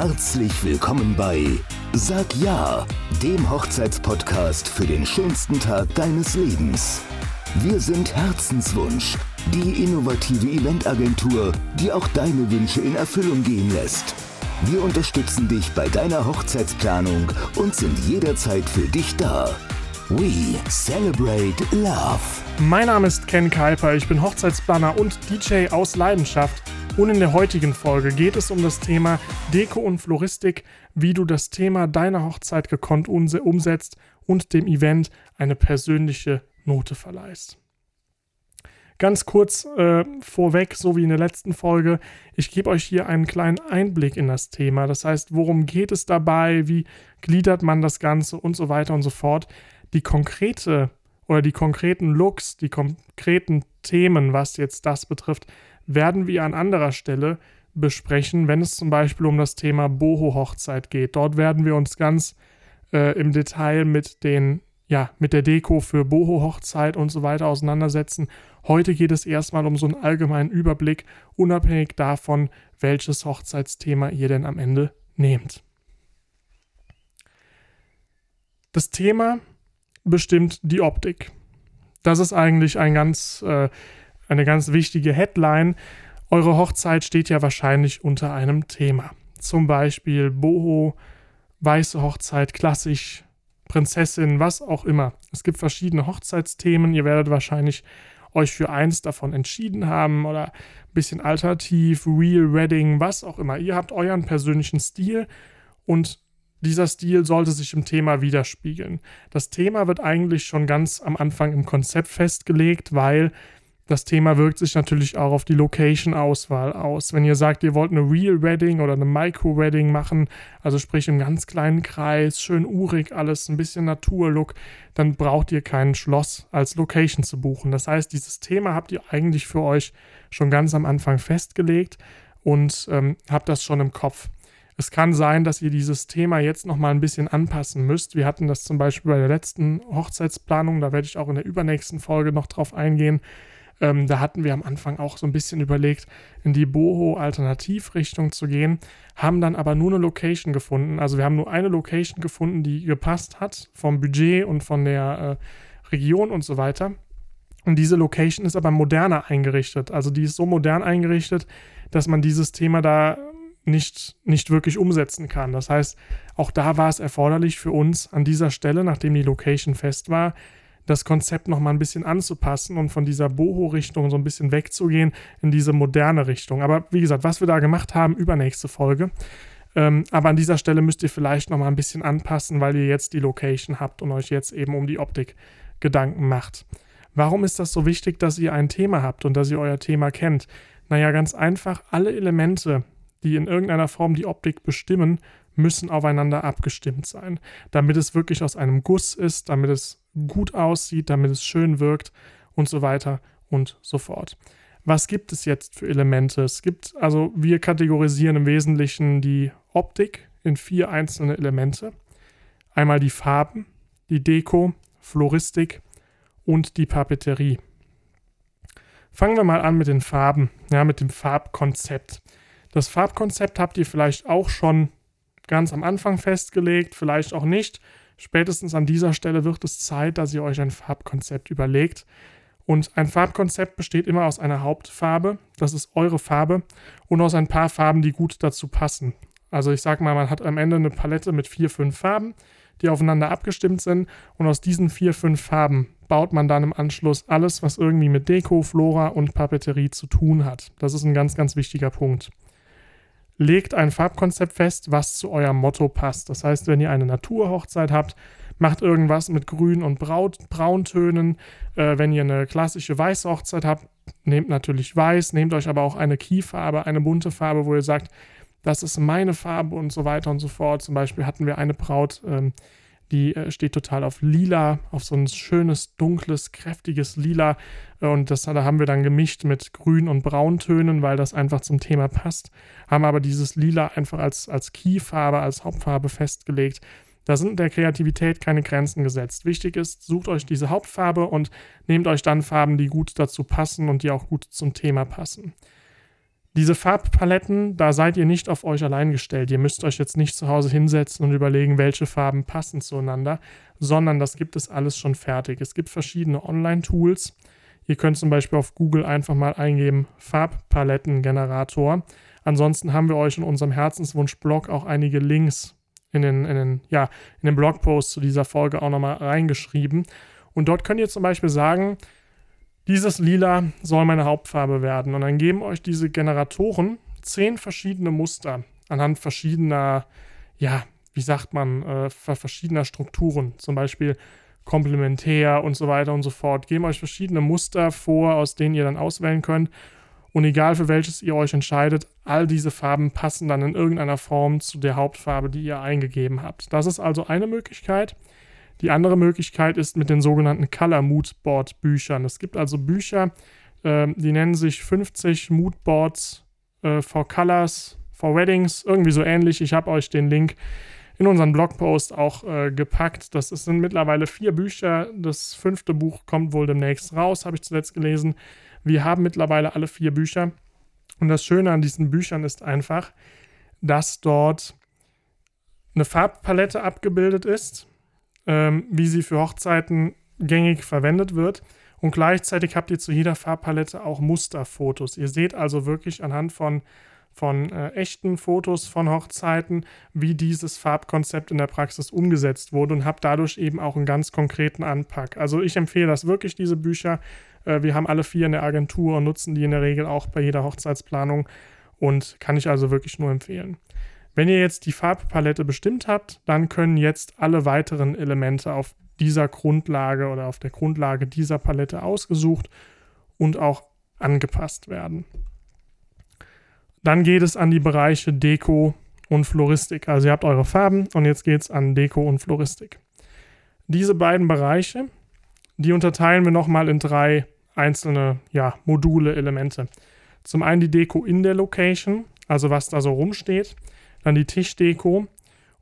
Herzlich willkommen bei Sag Ja, dem Hochzeitspodcast für den schönsten Tag deines Lebens. Wir sind Herzenswunsch, die innovative Eventagentur, die auch deine Wünsche in Erfüllung gehen lässt. Wir unterstützen dich bei deiner Hochzeitsplanung und sind jederzeit für dich da. We celebrate love. Mein Name ist Ken Kuiper, ich bin Hochzeitsplaner und DJ aus Leidenschaft und in der heutigen Folge geht es um das Thema Deko und Floristik, wie du das Thema deiner Hochzeit gekonnt umsetzt und dem Event eine persönliche Note verleihst. Ganz kurz äh, vorweg, so wie in der letzten Folge, ich gebe euch hier einen kleinen Einblick in das Thema. Das heißt, worum geht es dabei, wie gliedert man das Ganze und so weiter und so fort. Die konkrete oder die konkreten Looks, die konkreten Themen, was jetzt das betrifft, werden wir an anderer Stelle besprechen, wenn es zum Beispiel um das Thema Boho-Hochzeit geht. Dort werden wir uns ganz äh, im Detail mit den ja, mit der Deko für Boho-Hochzeit und so weiter auseinandersetzen. Heute geht es erstmal um so einen allgemeinen Überblick, unabhängig davon, welches Hochzeitsthema ihr denn am Ende nehmt. Das Thema bestimmt die Optik. Das ist eigentlich ein ganz äh, eine ganz wichtige Headline. Eure Hochzeit steht ja wahrscheinlich unter einem Thema. Zum Beispiel Boho, weiße Hochzeit, klassisch, Prinzessin, was auch immer. Es gibt verschiedene Hochzeitsthemen. Ihr werdet wahrscheinlich euch für eins davon entschieden haben oder ein bisschen alternativ, Real Wedding, was auch immer. Ihr habt euren persönlichen Stil und dieser Stil sollte sich im Thema widerspiegeln. Das Thema wird eigentlich schon ganz am Anfang im Konzept festgelegt, weil das Thema wirkt sich natürlich auch auf die Location-Auswahl aus. Wenn ihr sagt, ihr wollt eine Real Wedding oder eine Micro-Wedding machen, also sprich im ganz kleinen Kreis, schön urig alles, ein bisschen Naturlook, dann braucht ihr kein Schloss als Location zu buchen. Das heißt, dieses Thema habt ihr eigentlich für euch schon ganz am Anfang festgelegt und ähm, habt das schon im Kopf. Es kann sein, dass ihr dieses Thema jetzt nochmal ein bisschen anpassen müsst. Wir hatten das zum Beispiel bei der letzten Hochzeitsplanung, da werde ich auch in der übernächsten Folge noch drauf eingehen ähm, da hatten wir am Anfang auch so ein bisschen überlegt, in die Boho-Alternativrichtung zu gehen, haben dann aber nur eine Location gefunden. Also wir haben nur eine Location gefunden, die gepasst hat vom Budget und von der äh, Region und so weiter. Und diese Location ist aber moderner eingerichtet. Also die ist so modern eingerichtet, dass man dieses Thema da nicht, nicht wirklich umsetzen kann. Das heißt, auch da war es erforderlich für uns an dieser Stelle, nachdem die Location fest war, das Konzept noch mal ein bisschen anzupassen und von dieser Boho-Richtung so ein bisschen wegzugehen in diese moderne Richtung. Aber wie gesagt, was wir da gemacht haben, übernächste Folge. Ähm, aber an dieser Stelle müsst ihr vielleicht noch mal ein bisschen anpassen, weil ihr jetzt die Location habt und euch jetzt eben um die Optik Gedanken macht. Warum ist das so wichtig, dass ihr ein Thema habt und dass ihr euer Thema kennt? Naja, ganz einfach, alle Elemente, die in irgendeiner Form die Optik bestimmen, müssen aufeinander abgestimmt sein, damit es wirklich aus einem Guss ist, damit es gut aussieht, damit es schön wirkt und so weiter und so fort. Was gibt es jetzt für Elemente? Es gibt, also wir kategorisieren im Wesentlichen die Optik in vier einzelne Elemente. Einmal die Farben, die Deko, Floristik und die Papeterie. Fangen wir mal an mit den Farben, ja, mit dem Farbkonzept. Das Farbkonzept habt ihr vielleicht auch schon ganz am Anfang festgelegt, vielleicht auch nicht. Spätestens an dieser Stelle wird es Zeit, dass ihr euch ein Farbkonzept überlegt. Und ein Farbkonzept besteht immer aus einer Hauptfarbe, das ist eure Farbe, und aus ein paar Farben, die gut dazu passen. Also ich sag mal, man hat am Ende eine Palette mit vier, fünf Farben, die aufeinander abgestimmt sind. Und aus diesen vier, fünf Farben baut man dann im Anschluss alles, was irgendwie mit Deko, Flora und Papeterie zu tun hat. Das ist ein ganz, ganz wichtiger Punkt legt ein Farbkonzept fest, was zu eurem Motto passt. Das heißt, wenn ihr eine Naturhochzeit habt, macht irgendwas mit Grün- und Braut Brauntönen. Äh, wenn ihr eine klassische weiße Hochzeit habt, nehmt natürlich weiß, nehmt euch aber auch eine Keyfarbe, eine bunte Farbe, wo ihr sagt, das ist meine Farbe und so weiter und so fort. Zum Beispiel hatten wir eine Braut, ähm, die äh, steht total auf lila, auf so ein schönes, dunkles, kräftiges Lila. Und das da haben wir dann gemischt mit Grün- und Brauntönen, weil das einfach zum Thema passt. Haben aber dieses Lila einfach als, als Keyfarbe, als Hauptfarbe festgelegt. Da sind der Kreativität keine Grenzen gesetzt. Wichtig ist, sucht euch diese Hauptfarbe und nehmt euch dann Farben, die gut dazu passen und die auch gut zum Thema passen. Diese Farbpaletten, da seid ihr nicht auf euch allein gestellt. Ihr müsst euch jetzt nicht zu Hause hinsetzen und überlegen, welche Farben passen zueinander, sondern das gibt es alles schon fertig. Es gibt verschiedene Online-Tools. Ihr könnt zum Beispiel auf Google einfach mal eingeben Farbpalettengenerator. Ansonsten haben wir euch in unserem Herzenswunsch-Blog auch einige Links in den, in den, ja, in den Blogpost zu dieser Folge auch nochmal reingeschrieben. Und dort könnt ihr zum Beispiel sagen, dieses Lila soll meine Hauptfarbe werden. Und dann geben euch diese Generatoren zehn verschiedene Muster anhand verschiedener, ja, wie sagt man, äh, verschiedener Strukturen. Zum Beispiel komplementär und so weiter und so fort. Geben euch verschiedene Muster vor, aus denen ihr dann auswählen könnt. Und egal für welches ihr euch entscheidet, all diese Farben passen dann in irgendeiner Form zu der Hauptfarbe, die ihr eingegeben habt. Das ist also eine Möglichkeit. Die andere Möglichkeit ist mit den sogenannten Color Moodboard Büchern. Es gibt also Bücher, äh, die nennen sich 50 Moodboards äh, for Colors for Weddings, irgendwie so ähnlich. Ich habe euch den Link in unseren Blogpost auch äh, gepackt. Das sind mittlerweile vier Bücher. Das fünfte Buch kommt wohl demnächst raus, habe ich zuletzt gelesen. Wir haben mittlerweile alle vier Bücher. Und das Schöne an diesen Büchern ist einfach, dass dort eine Farbpalette abgebildet ist ähm, wie sie für Hochzeiten gängig verwendet wird. Und gleichzeitig habt ihr zu jeder Farbpalette auch Musterfotos. Ihr seht also wirklich anhand von, von äh, echten Fotos von Hochzeiten, wie dieses Farbkonzept in der Praxis umgesetzt wurde und habt dadurch eben auch einen ganz konkreten Anpack. Also ich empfehle das wirklich, diese Bücher. Äh, wir haben alle vier in der Agentur und nutzen die in der Regel auch bei jeder Hochzeitsplanung und kann ich also wirklich nur empfehlen. Wenn ihr jetzt die Farbpalette bestimmt habt, dann können jetzt alle weiteren Elemente auf dieser Grundlage oder auf der Grundlage dieser Palette ausgesucht und auch angepasst werden. Dann geht es an die Bereiche Deko und Floristik. Also ihr habt eure Farben und jetzt geht es an Deko und Floristik. Diese beiden Bereiche, die unterteilen wir nochmal in drei einzelne ja, Module, Elemente. Zum einen die Deko in der Location, also was da so rumsteht dann die Tischdeko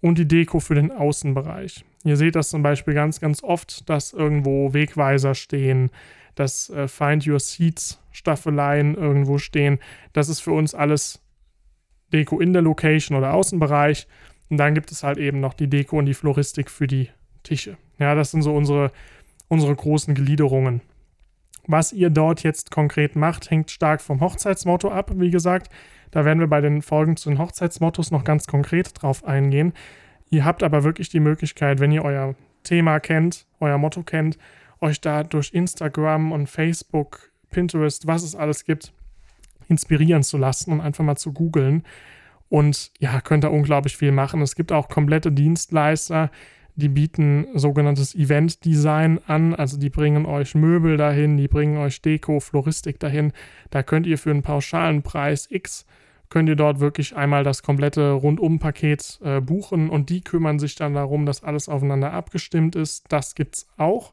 und die Deko für den Außenbereich. Ihr seht das zum Beispiel ganz, ganz oft, dass irgendwo Wegweiser stehen, dass äh, Find Your Seats Staffeleien irgendwo stehen. Das ist für uns alles Deko in der Location oder Außenbereich. Und dann gibt es halt eben noch die Deko und die Floristik für die Tische. Ja, das sind so unsere, unsere großen Gliederungen. Was ihr dort jetzt konkret macht, hängt stark vom Hochzeitsmotto ab, wie gesagt. Da werden wir bei den Folgen zu den Hochzeitsmottos noch ganz konkret drauf eingehen. Ihr habt aber wirklich die Möglichkeit, wenn ihr euer Thema kennt, euer Motto kennt, euch da durch Instagram und Facebook, Pinterest, was es alles gibt, inspirieren zu lassen und einfach mal zu googeln. Und ja, könnt da unglaublich viel machen. Es gibt auch komplette Dienstleister, die bieten sogenanntes Event-Design an. Also die bringen euch Möbel dahin, die bringen euch Deko, Floristik dahin. Da könnt ihr für einen pauschalen Preis X könnt ihr dort wirklich einmal das komplette Rundum-Paket äh, buchen und die kümmern sich dann darum, dass alles aufeinander abgestimmt ist. Das gibt's auch.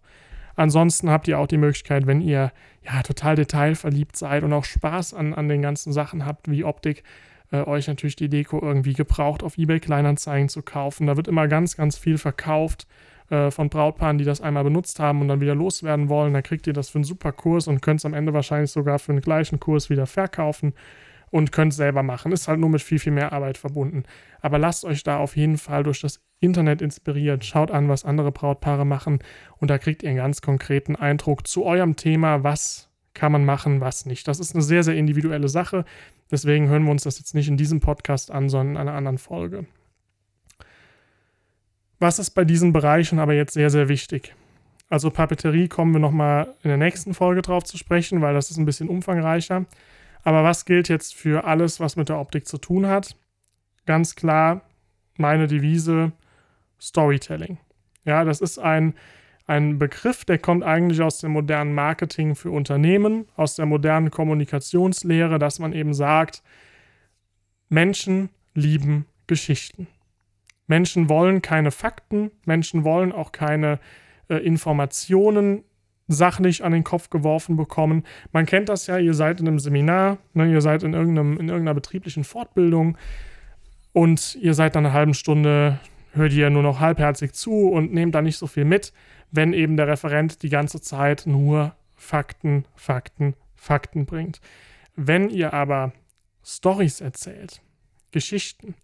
Ansonsten habt ihr auch die Möglichkeit, wenn ihr ja total detailverliebt seid und auch Spaß an, an den ganzen Sachen habt, wie Optik, äh, euch natürlich die Deko irgendwie gebraucht auf eBay Kleinanzeigen zu kaufen. Da wird immer ganz, ganz viel verkauft äh, von Brautpaaren, die das einmal benutzt haben und dann wieder loswerden wollen. Da kriegt ihr das für einen super Kurs und könnt es am Ende wahrscheinlich sogar für den gleichen Kurs wieder verkaufen und könnt selber machen. Ist halt nur mit viel, viel mehr Arbeit verbunden. Aber lasst euch da auf jeden Fall durch das Internet inspirieren. Schaut an, was andere Brautpaare machen und da kriegt ihr einen ganz konkreten Eindruck zu eurem Thema, was kann man machen, was nicht. Das ist eine sehr, sehr individuelle Sache. Deswegen hören wir uns das jetzt nicht in diesem Podcast an, sondern in einer anderen Folge. Was ist bei diesen Bereichen aber jetzt sehr, sehr wichtig? Also Papeterie kommen wir nochmal in der nächsten Folge drauf zu sprechen, weil das ist ein bisschen umfangreicher. Aber was gilt jetzt für alles, was mit der Optik zu tun hat? Ganz klar meine Devise Storytelling. Ja, das ist ein, ein Begriff, der kommt eigentlich aus dem modernen Marketing für Unternehmen, aus der modernen Kommunikationslehre, dass man eben sagt, Menschen lieben Geschichten. Menschen wollen keine Fakten, Menschen wollen auch keine äh, Informationen sachlich an den Kopf geworfen bekommen. Man kennt das ja, ihr seid in einem Seminar, ne, ihr seid in, irgendeinem, in irgendeiner betrieblichen Fortbildung und ihr seid dann eine halbe Stunde, hört ihr nur noch halbherzig zu und nehmt da nicht so viel mit, wenn eben der Referent die ganze Zeit nur Fakten, Fakten, Fakten bringt. Wenn ihr aber Stories erzählt, Geschichten,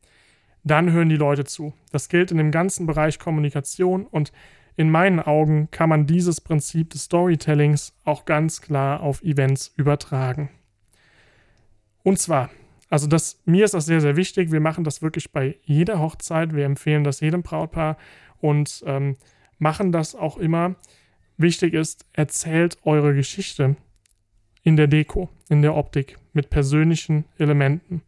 dann hören die Leute zu. Das gilt in dem ganzen Bereich Kommunikation und in meinen Augen kann man dieses Prinzip des Storytellings auch ganz klar auf Events übertragen. Und zwar, also das, mir ist das sehr, sehr wichtig. Wir machen das wirklich bei jeder Hochzeit. Wir empfehlen das jedem Brautpaar und ähm, machen das auch immer. Wichtig ist, erzählt eure Geschichte in der Deko, in der Optik, mit persönlichen Elementen.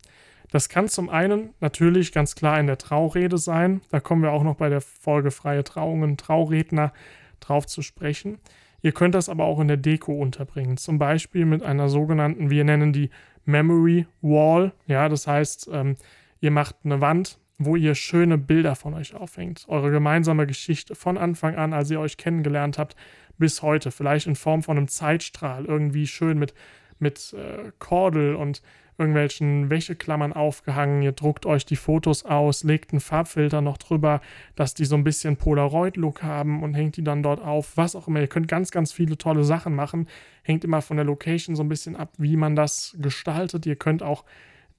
Das kann zum einen natürlich ganz klar in der Traurede sein. Da kommen wir auch noch bei der Folge Freie Trauungen, Trauredner drauf zu sprechen. Ihr könnt das aber auch in der Deko unterbringen. Zum Beispiel mit einer sogenannten, wir nennen die Memory Wall. Ja, das heißt, ähm, ihr macht eine Wand, wo ihr schöne Bilder von euch aufhängt. Eure gemeinsame Geschichte von Anfang an, als ihr euch kennengelernt habt, bis heute. Vielleicht in Form von einem Zeitstrahl, irgendwie schön mit, mit äh, Kordel und irgendwelchen Wäscheklammern aufgehangen. Ihr druckt euch die Fotos aus, legt einen Farbfilter noch drüber, dass die so ein bisschen Polaroid-Look haben und hängt die dann dort auf. Was auch immer. Ihr könnt ganz, ganz viele tolle Sachen machen. Hängt immer von der Location so ein bisschen ab, wie man das gestaltet. Ihr könnt auch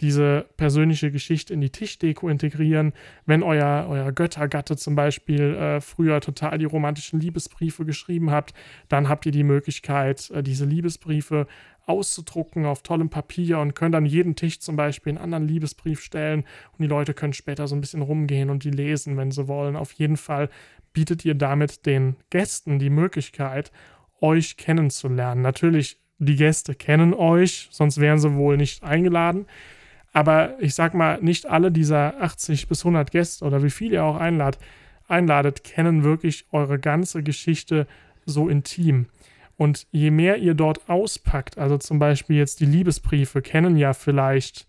diese persönliche Geschichte in die Tischdeko integrieren. Wenn euer, euer Göttergatte zum Beispiel äh, früher total die romantischen Liebesbriefe geschrieben habt, dann habt ihr die Möglichkeit, äh, diese Liebesbriefe auszudrucken auf tollem Papier und könnt an jeden Tisch zum Beispiel einen anderen Liebesbrief stellen und die Leute können später so ein bisschen rumgehen und die lesen, wenn sie wollen. Auf jeden Fall bietet ihr damit den Gästen die Möglichkeit, euch kennenzulernen. Natürlich, die Gäste kennen euch, sonst wären sie wohl nicht eingeladen. Aber ich sag mal, nicht alle dieser 80 bis 100 Gäste oder wie viel ihr auch einladet, einladet kennen wirklich eure ganze Geschichte so intim. Und je mehr ihr dort auspackt, also zum Beispiel jetzt die Liebesbriefe, kennen ja vielleicht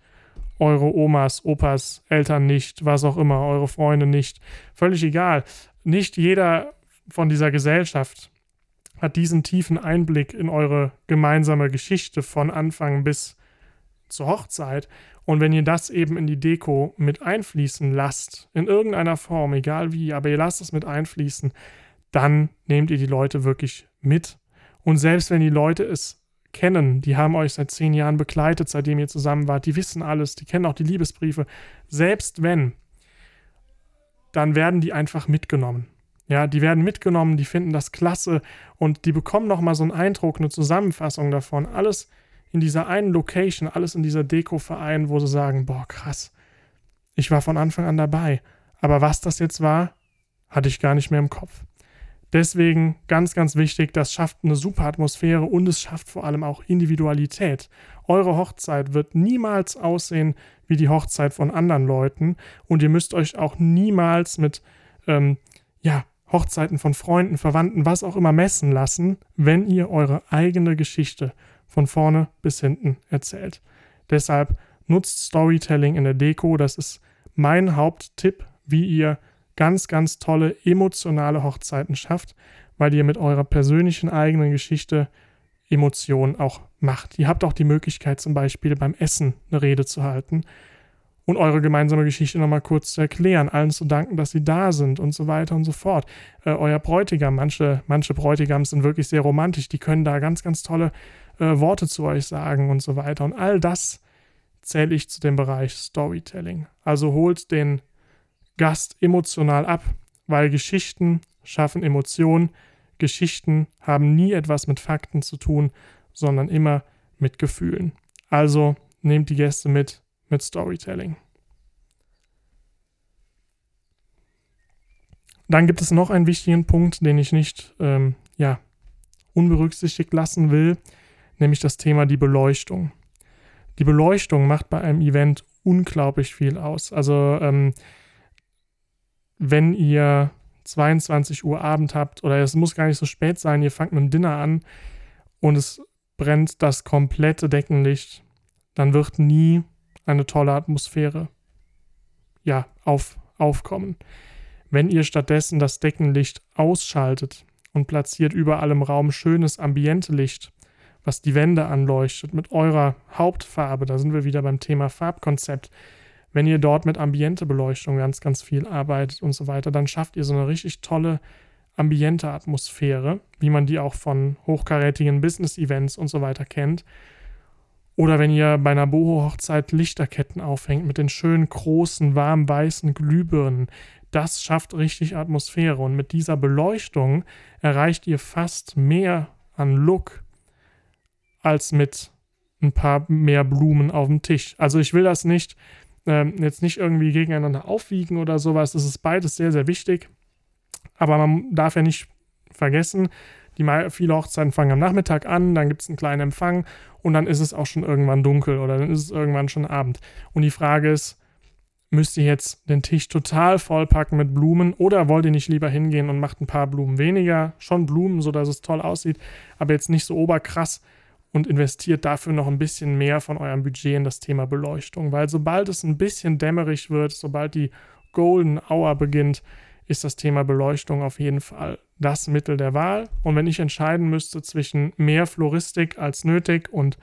eure Omas, Opas, Eltern nicht, was auch immer, eure Freunde nicht. Völlig egal. Nicht jeder von dieser Gesellschaft hat diesen tiefen Einblick in eure gemeinsame Geschichte von Anfang bis zur Hochzeit. Und wenn ihr das eben in die Deko mit einfließen lasst, in irgendeiner Form, egal wie, aber ihr lasst es mit einfließen, dann nehmt ihr die Leute wirklich mit und selbst wenn die Leute es kennen, die haben euch seit zehn Jahren begleitet, seitdem ihr zusammen wart, die wissen alles, die kennen auch die Liebesbriefe, selbst wenn, dann werden die einfach mitgenommen. Ja, die werden mitgenommen, die finden das klasse und die bekommen nochmal so einen Eindruck, eine Zusammenfassung davon. Alles in dieser einen Location, alles in dieser Deko-Verein, wo sie sagen, boah, krass, ich war von Anfang an dabei. Aber was das jetzt war, hatte ich gar nicht mehr im Kopf. Deswegen ganz, ganz wichtig, das schafft eine super Atmosphäre und es schafft vor allem auch Individualität. Eure Hochzeit wird niemals aussehen wie die Hochzeit von anderen Leuten und ihr müsst euch auch niemals mit ähm, ja, Hochzeiten von Freunden, Verwandten, was auch immer messen lassen, wenn ihr eure eigene Geschichte von vorne bis hinten erzählt. Deshalb nutzt Storytelling in der Deko, das ist mein Haupttipp, wie ihr ganz, ganz tolle emotionale Hochzeiten schafft, weil ihr mit eurer persönlichen eigenen Geschichte Emotionen auch macht. Ihr habt auch die Möglichkeit, zum Beispiel beim Essen eine Rede zu halten und eure gemeinsame Geschichte nochmal kurz zu erklären, allen zu danken, dass sie da sind und so weiter und so fort. Äh, euer Bräutigam, manche, manche Bräutigams sind wirklich sehr romantisch, die können da ganz, ganz tolle äh, Worte zu euch sagen und so weiter. Und all das zähle ich zu dem Bereich Storytelling. Also holt den Gast emotional ab, weil Geschichten schaffen Emotionen. Geschichten haben nie etwas mit Fakten zu tun, sondern immer mit Gefühlen. Also nehmt die Gäste mit mit Storytelling. Dann gibt es noch einen wichtigen Punkt, den ich nicht ähm, ja, unberücksichtigt lassen will, nämlich das Thema die Beleuchtung. Die Beleuchtung macht bei einem Event unglaublich viel aus. Also ähm, wenn ihr 22 Uhr Abend habt oder es muss gar nicht so spät sein, ihr fangt mit dem Dinner an und es brennt das komplette Deckenlicht, dann wird nie eine tolle Atmosphäre ja, auf, aufkommen. Wenn ihr stattdessen das Deckenlicht ausschaltet und platziert überall im Raum schönes Ambientelicht, was die Wände anleuchtet mit eurer Hauptfarbe, da sind wir wieder beim Thema Farbkonzept, wenn ihr dort mit Ambientebeleuchtung ganz, ganz viel arbeitet und so weiter, dann schafft ihr so eine richtig tolle Ambiente-Atmosphäre, wie man die auch von hochkarätigen Business-Events und so weiter kennt. Oder wenn ihr bei einer Boho-Hochzeit Lichterketten aufhängt mit den schönen großen, warm weißen Glühbirnen. Das schafft richtig Atmosphäre und mit dieser Beleuchtung erreicht ihr fast mehr an Look als mit ein paar mehr Blumen auf dem Tisch. Also ich will das nicht ähm, jetzt nicht irgendwie gegeneinander aufwiegen oder sowas. Es ist beides sehr, sehr wichtig. Aber man darf ja nicht vergessen, die viele Hochzeiten fangen am Nachmittag an, dann gibt es einen kleinen Empfang und dann ist es auch schon irgendwann dunkel oder dann ist es irgendwann schon Abend. Und die Frage ist, müsst ihr jetzt den Tisch total vollpacken mit Blumen oder wollt ihr nicht lieber hingehen und macht ein paar Blumen weniger, schon Blumen, sodass es toll aussieht, aber jetzt nicht so oberkrass und investiert dafür noch ein bisschen mehr von eurem Budget in das Thema Beleuchtung, weil sobald es ein bisschen dämmerig wird, sobald die Golden Hour beginnt, ist das Thema Beleuchtung auf jeden Fall das Mittel der Wahl. Und wenn ich entscheiden müsste zwischen mehr Floristik als nötig und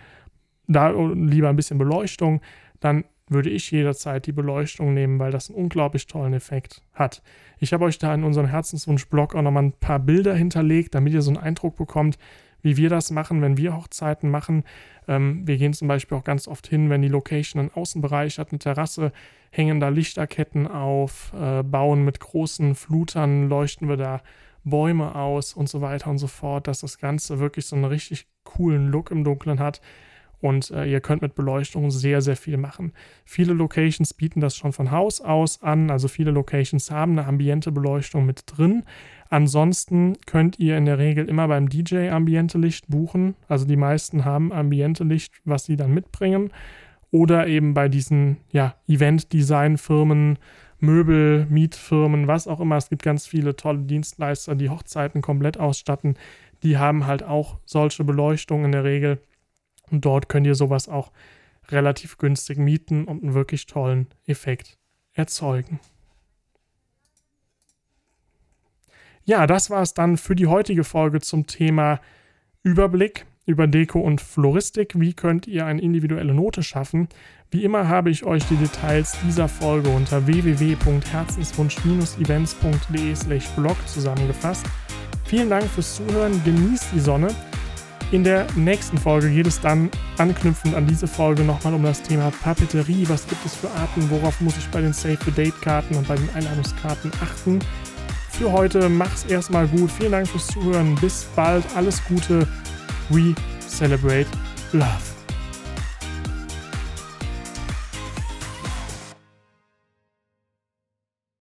da lieber ein bisschen Beleuchtung, dann würde ich jederzeit die Beleuchtung nehmen, weil das einen unglaublich tollen Effekt hat. Ich habe euch da in unserem Herzenswunsch-Blog auch nochmal ein paar Bilder hinterlegt, damit ihr so einen Eindruck bekommt, wie wir das machen, wenn wir Hochzeiten machen. Ähm, wir gehen zum Beispiel auch ganz oft hin, wenn die Location einen Außenbereich hat, eine Terrasse, hängen da Lichterketten auf, äh, bauen mit großen Flutern, leuchten wir da Bäume aus und so weiter und so fort, dass das Ganze wirklich so einen richtig coolen Look im Dunkeln hat. Und äh, ihr könnt mit Beleuchtung sehr, sehr viel machen. Viele Locations bieten das schon von Haus aus an. Also viele Locations haben eine ambiente Beleuchtung mit drin. Ansonsten könnt ihr in der Regel immer beim DJ ambiente Licht buchen. Also die meisten haben ambiente Licht, was sie dann mitbringen. Oder eben bei diesen ja, Event-Design-Firmen, Möbel, Mietfirmen, was auch immer. Es gibt ganz viele tolle Dienstleister, die Hochzeiten komplett ausstatten. Die haben halt auch solche Beleuchtung in der Regel. Und dort könnt ihr sowas auch relativ günstig mieten und einen wirklich tollen Effekt erzeugen. Ja, das war es dann für die heutige Folge zum Thema Überblick über Deko und Floristik. Wie könnt ihr eine individuelle Note schaffen? Wie immer habe ich euch die Details dieser Folge unter www.herzenswunsch-events.de/blog zusammengefasst. Vielen Dank fürs Zuhören, genießt die Sonne. In der nächsten Folge geht es dann anknüpfend an diese Folge nochmal um das Thema Papeterie. Was gibt es für Arten? Worauf muss ich bei den Save-the-Date-Karten und bei den Einladungskarten achten? Für heute. Mach's erstmal gut. Vielen Dank fürs Zuhören. Bis bald. Alles Gute. We celebrate love.